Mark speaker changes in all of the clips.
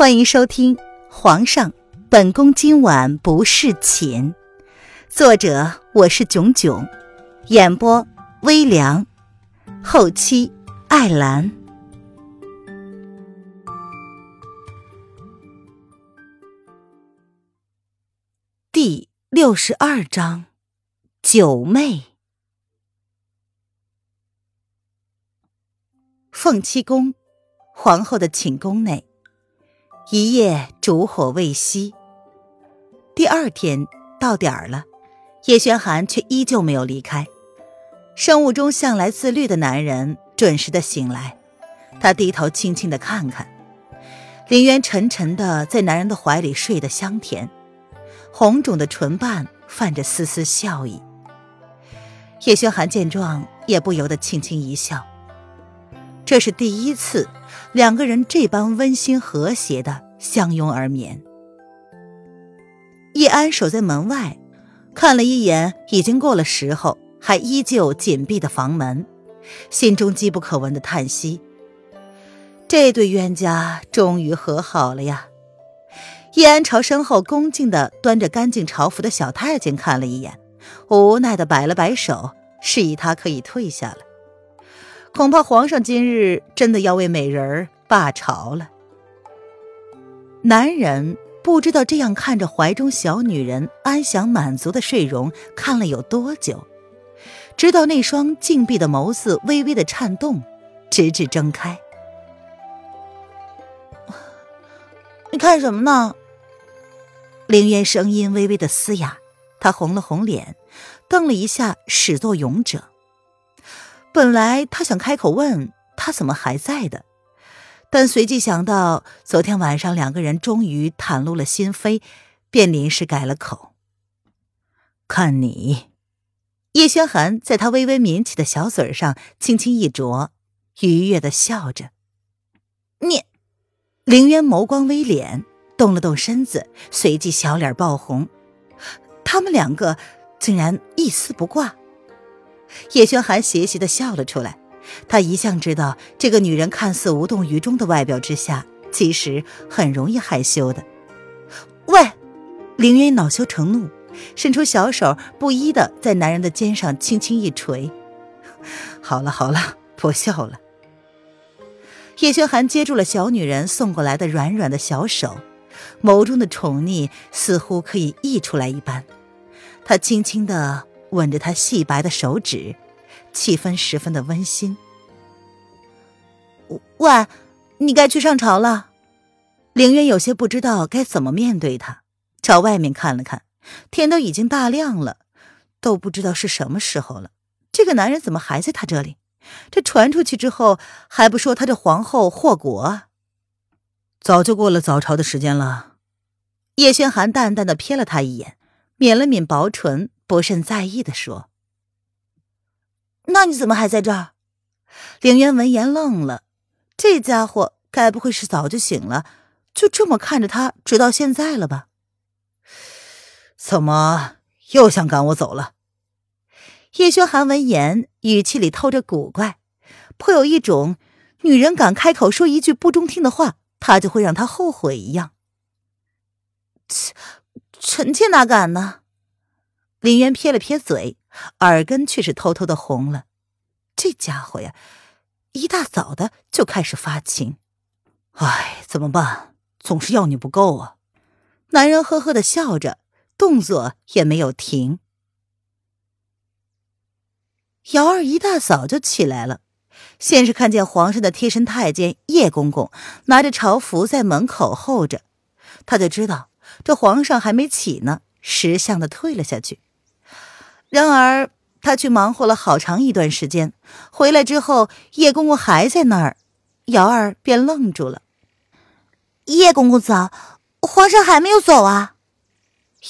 Speaker 1: 欢迎收听《皇上，本宫今晚不侍寝》，作者我是囧囧，演播微凉，后期艾兰。第六十二章，九妹。凤七宫，皇后的寝宫内。一夜烛火未熄，第二天到点儿了，叶轩寒却依旧没有离开。生物钟向来自律的男人准时的醒来，他低头轻轻的看看，林渊沉沉的在男人的怀里睡得香甜，红肿的唇瓣泛着丝丝笑意。叶轩寒见状，也不由得轻轻一笑。这是第一次，两个人这般温馨和谐的相拥而眠。叶安守在门外，看了一眼已经过了时候还依旧紧闭的房门，心中机不可闻的叹息：这对冤家终于和好了呀！叶安朝身后恭敬的端着干净朝服的小太监看了一眼，无奈的摆了摆手，示意他可以退下了。恐怕皇上今日真的要为美人儿罢朝了。男人不知道这样看着怀中小女人安详满足的睡容看了有多久，直到那双静闭的眸子微微的颤动，直至睁开。你看什么呢？凌渊声音微微的嘶哑，他红了红脸，瞪了一下，始作俑者。本来他想开口问他怎么还在的，但随即想到昨天晚上两个人终于袒露了心扉，便临时改了口。看你，叶轩寒在他微微抿起的小嘴上轻轻一啄，愉悦的笑着。你，凌渊眸光微敛，动了动身子，随即小脸爆红。他们两个竟然一丝不挂。叶轩寒邪邪的笑了出来，他一向知道这个女人看似无动于衷的外表之下，其实很容易害羞的。喂，凌云恼羞成怒，伸出小手，不依的在男人的肩上轻轻一捶。好了好了，不笑了。叶轩寒接住了小女人送过来的软软的小手，眸中的宠溺似乎可以溢出来一般，他轻轻的。吻着她细白的手指，气氛十分的温馨。喂，你该去上朝了。凌渊有些不知道该怎么面对他，朝外面看了看，天都已经大亮了，都不知道是什么时候了。这个男人怎么还在他这里？这传出去之后，还不说他这皇后祸国？早就过了早朝的时间了。叶轩寒淡淡的瞥了他一眼，抿了抿薄唇。不甚在意的说：“那你怎么还在这儿？”凌渊闻言愣了，这家伙该不会是早就醒了，就这么看着他直到现在了吧？
Speaker 2: 怎么又想赶我走了？
Speaker 1: 叶轩寒闻言，语气里透着古怪，颇有一种女人敢开口说一句不中听的话，他就会让她后悔一样。切，臣妾哪敢呢？林渊撇了撇嘴，耳根却是偷偷的红了。这家伙呀，一大早的就开始发情。
Speaker 2: 唉，怎么办？总是要你不够啊！
Speaker 1: 男人呵呵的笑着，动作也没有停。瑶儿一大早就起来了，先是看见皇上的贴身太监叶公公拿着朝服在门口候着，他就知道这皇上还没起呢，识相的退了下去。然而，他去忙活了好长一段时间，回来之后，叶公公还在那儿，瑶儿便愣住了。
Speaker 3: 叶公公早，皇上还没有走啊？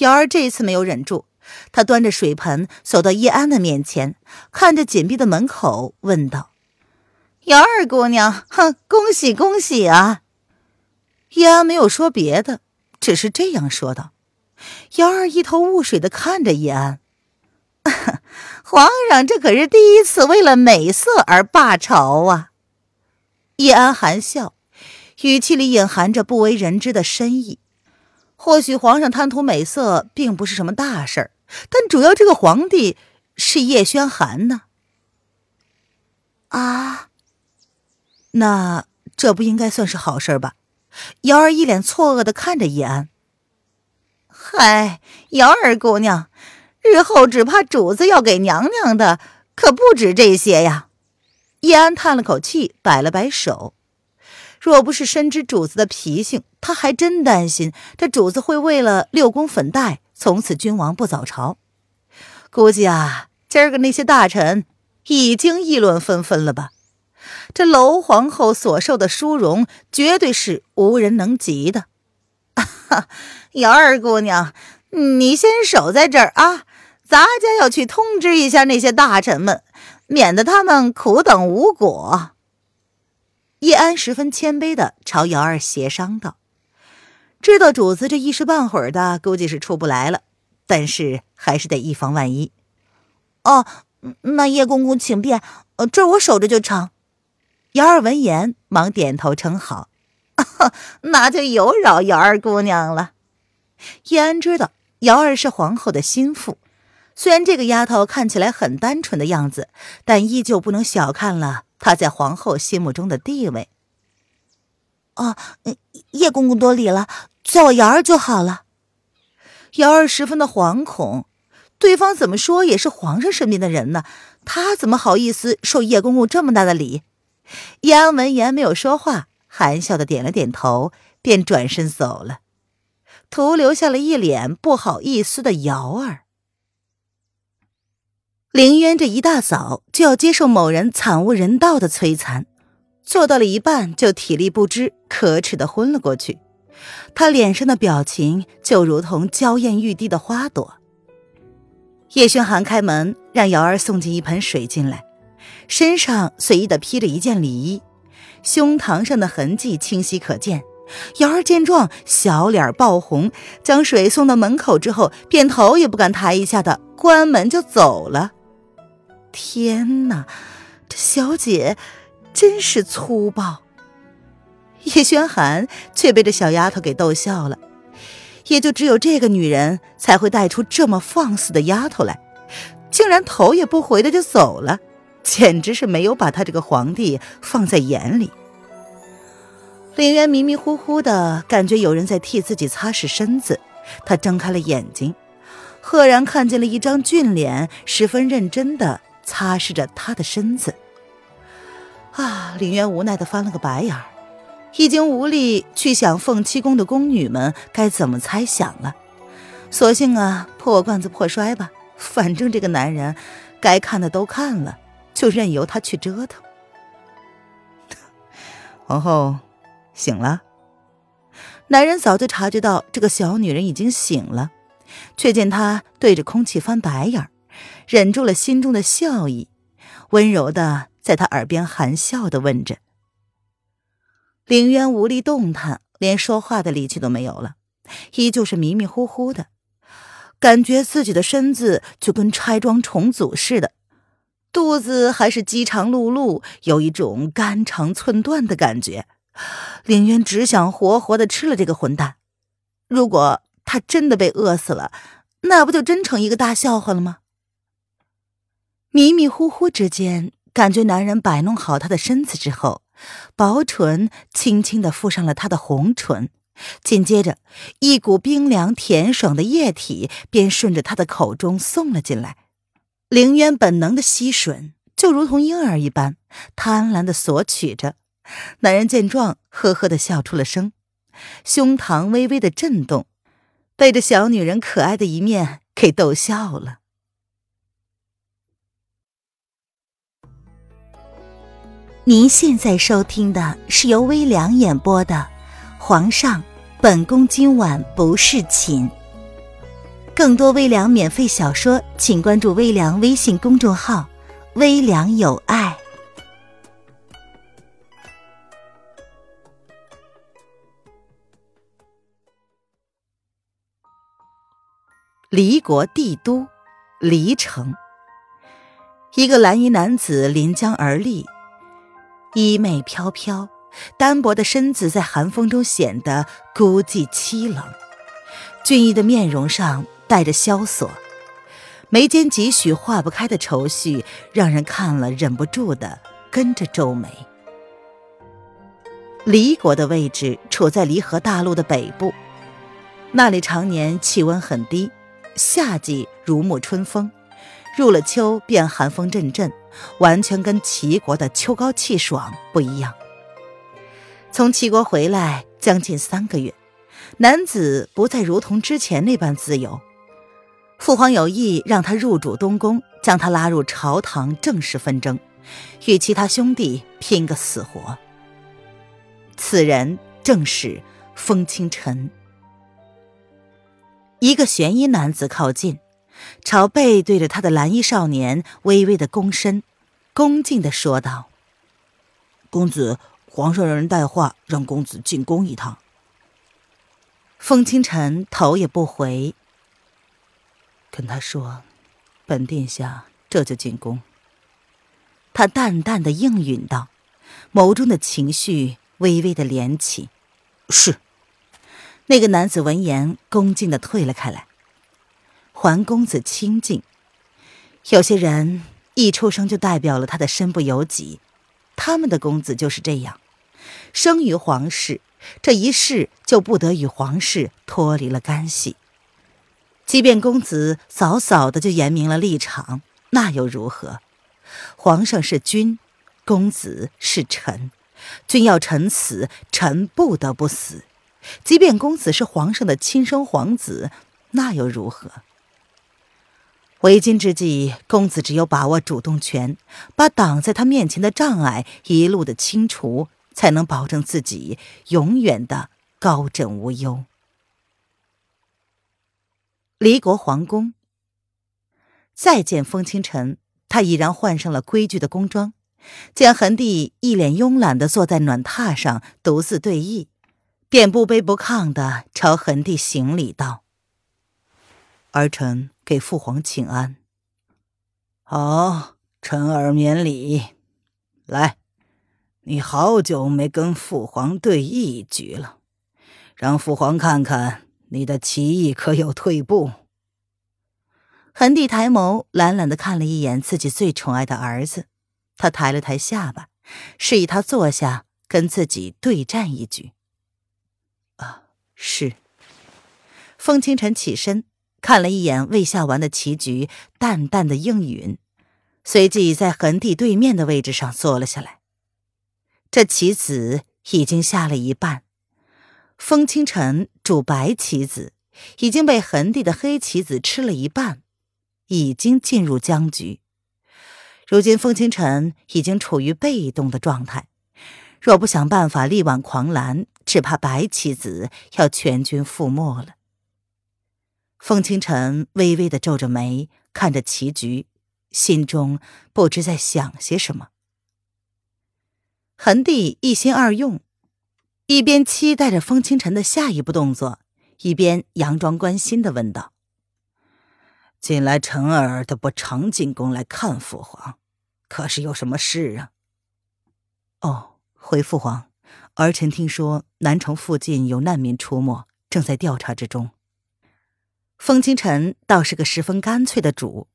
Speaker 1: 瑶儿这次没有忍住，她端着水盆走到叶安的面前，看着紧闭的门口，问道：“瑶儿姑娘，哼，恭喜恭喜啊！”叶安没有说别的，只是这样说道。瑶儿一头雾水的看着叶安。皇上，这可是第一次为了美色而罢朝啊！叶安含笑，语气里隐含着不为人知的深意。或许皇上贪图美色并不是什么大事儿，但主要这个皇帝是叶轩寒呢。
Speaker 3: 啊，
Speaker 1: 那这不应该算是好事吧？瑶儿一脸错愕的看着叶安。嗨，瑶儿姑娘，日后只怕主子要给娘娘的可不止这些呀。叶安叹了口气，摆了摆手。若不是深知主子的脾性，他还真担心这主子会为了六宫粉黛，从此君王不早朝。估计啊，今儿个那些大臣已经议论纷纷了吧？这娄皇后所受的殊荣，绝对是无人能及的。哈，瑶儿姑娘，你先守在这儿啊，咱家要去通知一下那些大臣们，免得他们苦等无果。叶安十分谦卑的朝瑶儿协商道：“知道主子这一时半会儿的估计是出不来了，但是还是得以防万一。”
Speaker 3: 哦，那叶公公请便，呃，这我守着就成。
Speaker 1: 瑶儿闻言忙点头称好：“ 那就有扰瑶儿姑娘了。”叶安知道瑶儿是皇后的心腹，虽然这个丫头看起来很单纯的样子，但依旧不能小看了。她在皇后心目中的地位。
Speaker 3: 哦，叶公公多礼了，叫我瑶儿就好了。
Speaker 1: 瑶儿十分的惶恐，对方怎么说也是皇上身边的人呢，他怎么好意思受叶公公这么大的礼？叶安闻言没有说话，含笑的点了点头，便转身走了，徒留下了一脸不好意思的瑶儿。凌渊这一大早就要接受某人惨无人道的摧残，做到了一半就体力不支，可耻的昏了过去。他脸上的表情就如同娇艳欲滴的花朵。叶轩寒开门，让瑶儿送进一盆水进来，身上随意的披着一件里衣，胸膛上的痕迹清晰可见。瑶儿见状，小脸爆红，将水送到门口之后，便头也不敢抬一下的关门就走了。天哪，这小姐真是粗暴！叶轩寒却被这小丫头给逗笑了，也就只有这个女人才会带出这么放肆的丫头来，竟然头也不回的就走了，简直是没有把他这个皇帝放在眼里。林渊迷迷糊糊的感觉有人在替自己擦拭身子，他睁开了眼睛，赫然看见了一张俊脸，十分认真的。擦拭着他的身子，啊！林渊无奈的翻了个白眼儿，已经无力去想凤七宫的宫女们该怎么猜想了。索性啊，破罐子破摔吧，反正这个男人该看的都看了，就任由他去折腾。皇后醒了，男人早就察觉到这个小女人已经醒了，却见她对着空气翻白眼儿。忍住了心中的笑意，温柔的在他耳边含笑的问着。凌渊无力动弹，连说话的力气都没有了，依旧是迷迷糊糊的，感觉自己的身子就跟拆装重组似的，肚子还是饥肠辘辘，有一种肝肠寸断的感觉。凌渊只想活活的吃了这个混蛋。如果他真的被饿死了，那不就真成一个大笑话了吗？迷迷糊糊之间，感觉男人摆弄好他的身子之后，薄唇轻轻的附上了他的红唇，紧接着，一股冰凉甜爽的液体便顺着他的口中送了进来。凌渊本能的吸吮，就如同婴儿一般，贪婪的索取着。男人见状，呵呵的笑出了声，胸膛微微的震动，被这小女人可爱的一面给逗笑了。您现在收听的是由微凉演播的《皇上，本宫今晚不侍寝》。更多微凉免费小说，请关注微凉微信公众号“微凉有爱”。离国帝都，离城，一个蓝衣男子临江而立。衣袂飘飘，单薄的身子在寒风中显得孤寂凄冷，俊逸的面容上带着萧索，眉间几许化不开的愁绪，让人看了忍不住的跟着皱眉。离国的位置处在离合大陆的北部，那里常年气温很低，夏季如沐春风，入了秋便寒风阵阵，完全跟齐国的秋高气爽不一样。从齐国回来将近三个月，男子不再如同之前那般自由。父皇有意让他入主东宫，将他拉入朝堂正式纷争，与其他兄弟拼个死活。此人正是风清晨。一个玄衣男子靠近，朝背对着他的蓝衣少年微微的躬身，恭敬的说道：“
Speaker 2: 公子，皇上让人带话，让公子进宫一趟。”
Speaker 1: 风清晨头也不回，
Speaker 2: 跟他说：“本殿下这就进宫。”
Speaker 1: 他淡淡的应允道，眸中的情绪。微微的敛起，
Speaker 2: 是。
Speaker 1: 那个男子闻言，恭敬的退了开来。桓公子清静，有些人一出生就代表了他的身不由己，他们的公子就是这样，生于皇室，这一世就不得与皇室脱离了干系。即便公子早早的就言明了立场，那又如何？皇上是君，公子是臣。君要臣死，臣不得不死。即便公子是皇上的亲生皇子，那又如何？为今之计，公子只有把握主动权，把挡在他面前的障碍一路的清除，才能保证自己永远的高枕无忧。离国皇宫，再见风清晨，他已然换上了规矩的宫装。见恒帝一脸慵懒的坐在暖榻上独自对弈，便不卑不亢的朝恒帝行礼道：“
Speaker 2: 儿臣给父皇请安。”“
Speaker 4: 好，臣儿免礼。来，你好久没跟父皇对弈一局了，让父皇看看你的棋艺可有退步。”
Speaker 1: 恒帝抬眸懒懒的看了一眼自己最宠爱的儿子。他抬了抬下巴，示意他坐下，跟自己对战一局。
Speaker 2: 啊，是。
Speaker 1: 风清晨起身，看了一眼未下完的棋局，淡淡的应允，随即在恒帝对面的位置上坐了下来。这棋子已经下了一半，风清晨主白棋子，已经被恒帝的黑棋子吃了一半，已经进入僵局。如今风清晨已经处于被动的状态，若不想办法力挽狂澜，只怕白棋子要全军覆没了。风清晨微微的皱着眉，看着棋局，心中不知在想些什么。恒帝一心二用，一边期待着风清晨的下一步动作，一边佯装关心的问道。
Speaker 4: 近来臣儿都不常进宫来看父皇，可是有什么事啊？
Speaker 2: 哦，回父皇，儿臣听说南城附近有难民出没，正在调查之中。
Speaker 1: 风清晨倒是个十分干脆的主，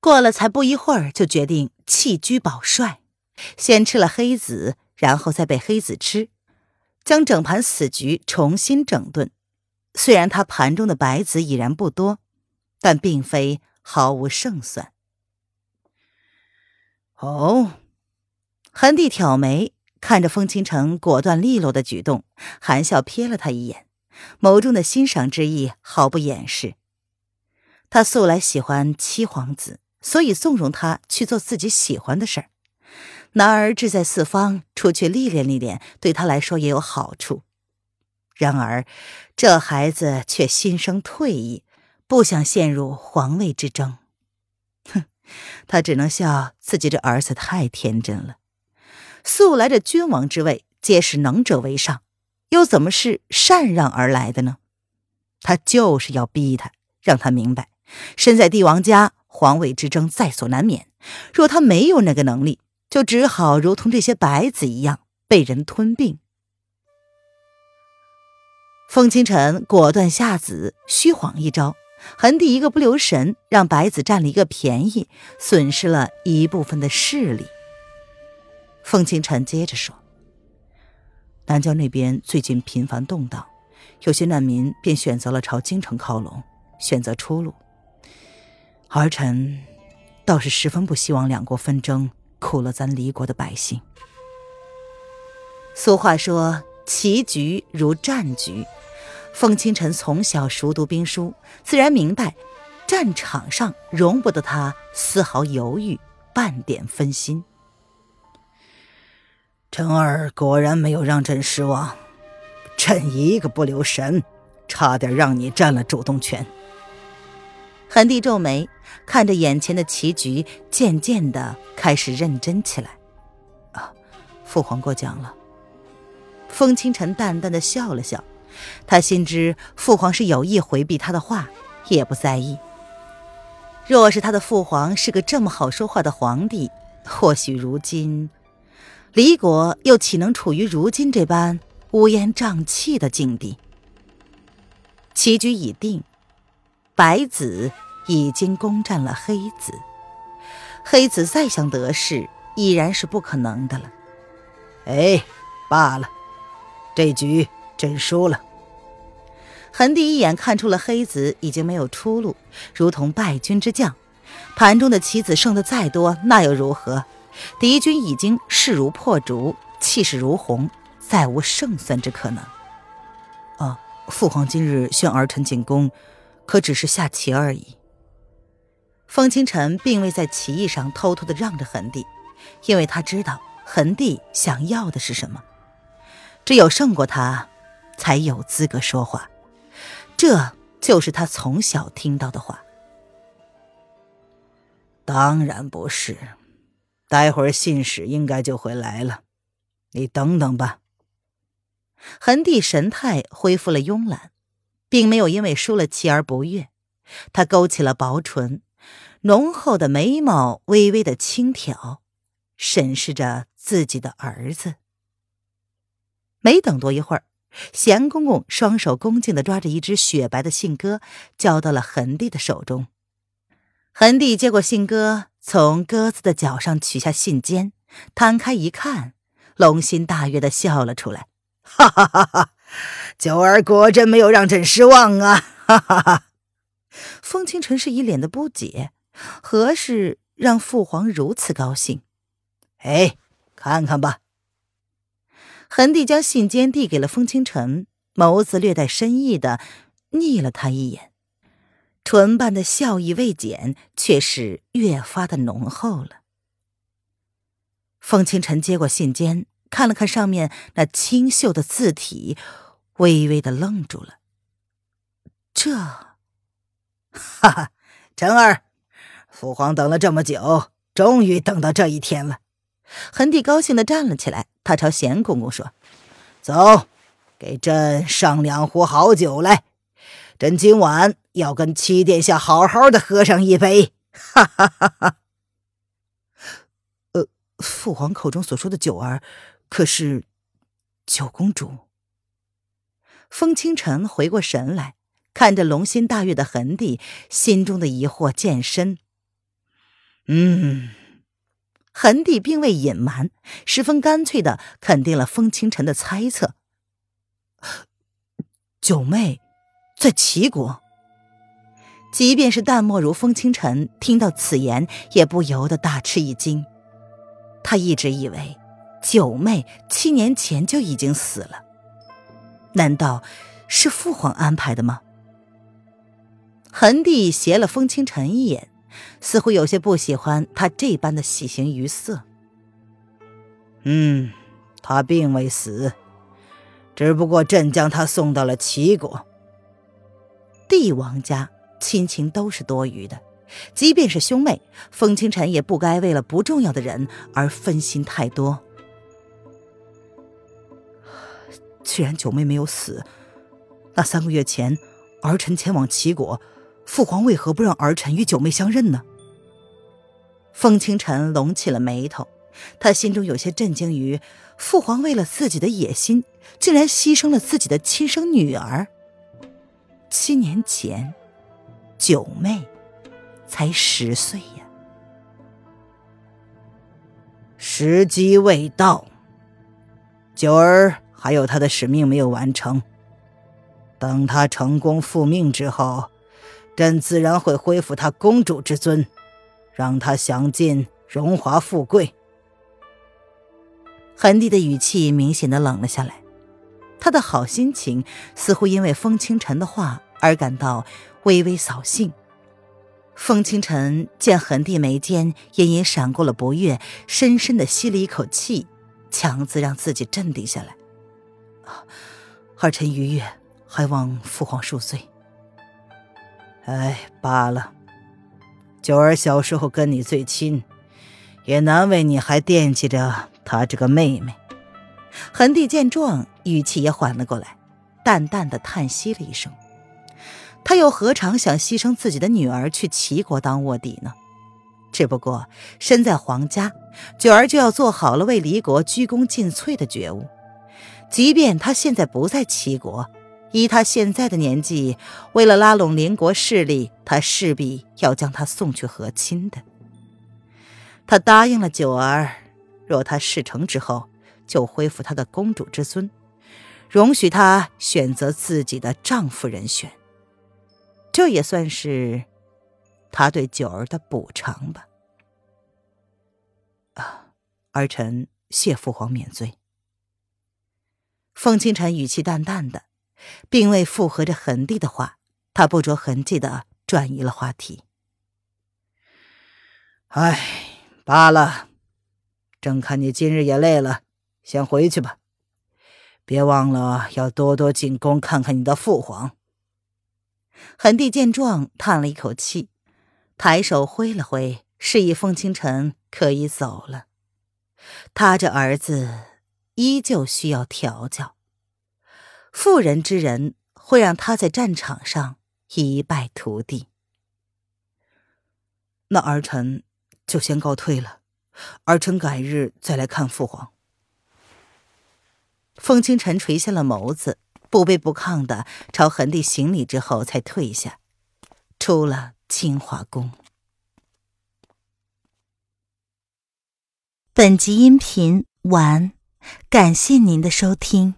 Speaker 1: 过了才不一会儿就决定弃车保帅，先吃了黑子，然后再被黑子吃，将整盘死局重新整顿。虽然他盘中的白子已然不多。但并非毫无胜算。
Speaker 4: 哦，
Speaker 1: 恒帝挑眉看着风清城果断利落的举动，含笑瞥了他一眼，眸中的欣赏之意毫不掩饰。他素来喜欢七皇子，所以纵容他去做自己喜欢的事儿。男儿志在四方，出去历练历练，对他来说也有好处。然而，这孩子却心生退意。不想陷入皇位之争，哼，他只能笑自己这儿子太天真了。素来这君王之位皆是能者为上，又怎么是禅让而来的呢？他就是要逼他，让他明白，身在帝王家，皇位之争在所难免。若他没有那个能力，就只好如同这些白子一样，被人吞并。凤清晨果断下子，虚晃一招，恒帝一个不留神，让白子占了一个便宜，损失了一部分的势力。风清晨接着说：“
Speaker 2: 南郊那边最近频繁动荡，有些难民便选择了朝京城靠拢，选择出路。儿臣倒是十分不希望两国纷争苦了咱离国的百姓。
Speaker 1: 俗话说：‘棋局如战局。’”凤清晨从小熟读兵书，自然明白，战场上容不得他丝毫犹豫，半点分心。
Speaker 4: 臣儿果然没有让朕失望，朕一个不留神，差点让你占了主动权。
Speaker 1: 恒帝皱眉，看着眼前的棋局，渐渐的开始认真起来。
Speaker 2: 啊，父皇过奖了。
Speaker 1: 风清晨淡淡的笑了笑。他心知父皇是有意回避他的话，也不在意。若是他的父皇是个这么好说话的皇帝，或许如今离国又岂能处于如今这般乌烟瘴气的境地？棋局已定，白子已经攻占了黑子，黑子再想得势，已然是不可能的了。
Speaker 4: 哎，罢了，这局朕输了。
Speaker 1: 恒帝一眼看出了黑子已经没有出路，如同败军之将。盘中的棋子剩的再多，那又如何？敌军已经势如破竹，气势如虹，再无胜算之可能。
Speaker 2: 啊，父皇今日宣儿臣进宫，可只是下棋而已。
Speaker 1: 风清晨并未在棋艺上偷偷的让着恒帝，因为他知道恒帝想要的是什么。只有胜过他，才有资格说话。这就是他从小听到的话。
Speaker 4: 当然不是，待会儿信使应该就会来了，你等等吧。
Speaker 1: 恒帝神态恢复了慵懒，并没有因为输了棋而不悦。他勾起了薄唇，浓厚的眉毛微微的轻挑，审视着自己的儿子。没等多一会儿。贤公公双手恭敬的抓着一只雪白的信鸽，交到了恒帝的手中。恒帝接过信鸽，从鸽子的脚上取下信笺，摊开一看，龙心大悦的笑了出来：“
Speaker 4: 哈哈哈哈！九儿果真没有让朕失望啊！”哈哈哈。
Speaker 1: 风清晨是一脸的不解，何事让父皇如此高兴？
Speaker 4: 哎，看看吧。
Speaker 1: 恒帝将信笺递给了风清晨，眸子略带深意的睨了他一眼，唇瓣的笑意未减，却是越发的浓厚了。风清晨接过信笺，看了看上面那清秀的字体，微微的愣住了。这，
Speaker 4: 哈哈，晨儿，父皇等了这么久，终于等到这一天了。
Speaker 1: 恒帝高兴的站了起来。他朝贤公公说：“
Speaker 4: 走，给朕上两壶好酒来，朕今晚要跟七殿下好好的喝上一杯。”哈哈哈哈
Speaker 2: 呃，父皇口中所说的九儿，可是九公主？
Speaker 1: 风清晨回过神来，看着龙心大悦的恒帝，心中的疑惑渐深。
Speaker 4: 嗯。
Speaker 1: 恒帝并未隐瞒，十分干脆的肯定了风清晨的猜测。
Speaker 2: 九妹在齐国，
Speaker 1: 即便是淡漠如风清晨，听到此言也不由得大吃一惊。他一直以为九妹七年前就已经死了，难道是父皇安排的吗？恒帝斜了风清晨一眼。似乎有些不喜欢他这般的喜形于色。
Speaker 4: 嗯，他并未死，只不过朕将他送到了齐国。
Speaker 1: 帝王家亲情都是多余的，即便是兄妹，风清晨也不该为了不重要的人而分心太多。
Speaker 2: 既然九妹没有死，那三个月前儿臣前往齐国。父皇为何不让儿臣与九妹相认呢？
Speaker 1: 风清晨拢起了眉头，他心中有些震惊于父皇为了自己的野心，竟然牺牲了自己的亲生女儿。七年前，九妹才十岁呀。
Speaker 4: 时机未到，九儿还有他的使命没有完成。等他成功复命之后，朕自然会恢复他公主之尊，让他享尽荣华富贵。
Speaker 1: 恒帝的语气明显的冷了下来，他的好心情似乎因为风清晨的话而感到微微扫兴。风清晨见恒帝眉间隐隐闪过了不悦，深深的吸了一口气，强自让自己镇定下来。儿臣逾越，还望父皇恕罪。
Speaker 4: 哎，罢了，九儿小时候跟你最亲，也难为你还惦记着。他这个妹妹，
Speaker 1: 恒帝见状，语气也缓了过来，淡淡的叹息了一声。他又何尝想牺牲自己的女儿去齐国当卧底呢？只不过身在皇家，九儿就要做好了为离国鞠躬尽瘁的觉悟。即便他现在不在齐国，以他现在的年纪，为了拉拢邻国势力，他势必要将她送去和亲的。他答应了九儿。若她事成之后，就恢复她的公主之尊，容许她选择自己的丈夫人选。这也算是他对九儿的补偿吧。啊，儿臣谢父皇免罪。凤清晨语气淡淡的，并未附和着恒帝的话，他不着痕迹的转移了话题。
Speaker 4: 唉，罢了。朕看你今日也累了，先回去吧。别忘了要多多进宫看看你的父皇。
Speaker 1: 恒帝见状，叹了一口气，抬手挥了挥，示意风清晨可以走了。他这儿子依旧需要调教，妇人之仁会让他在战场上一败涂地。
Speaker 2: 那儿臣就先告退了。儿臣改日再来看父皇。
Speaker 1: 风清晨垂下了眸子，不卑不亢的朝恒帝行礼之后，才退下，出了清华宫。
Speaker 3: 本集音频完，感谢您的收听。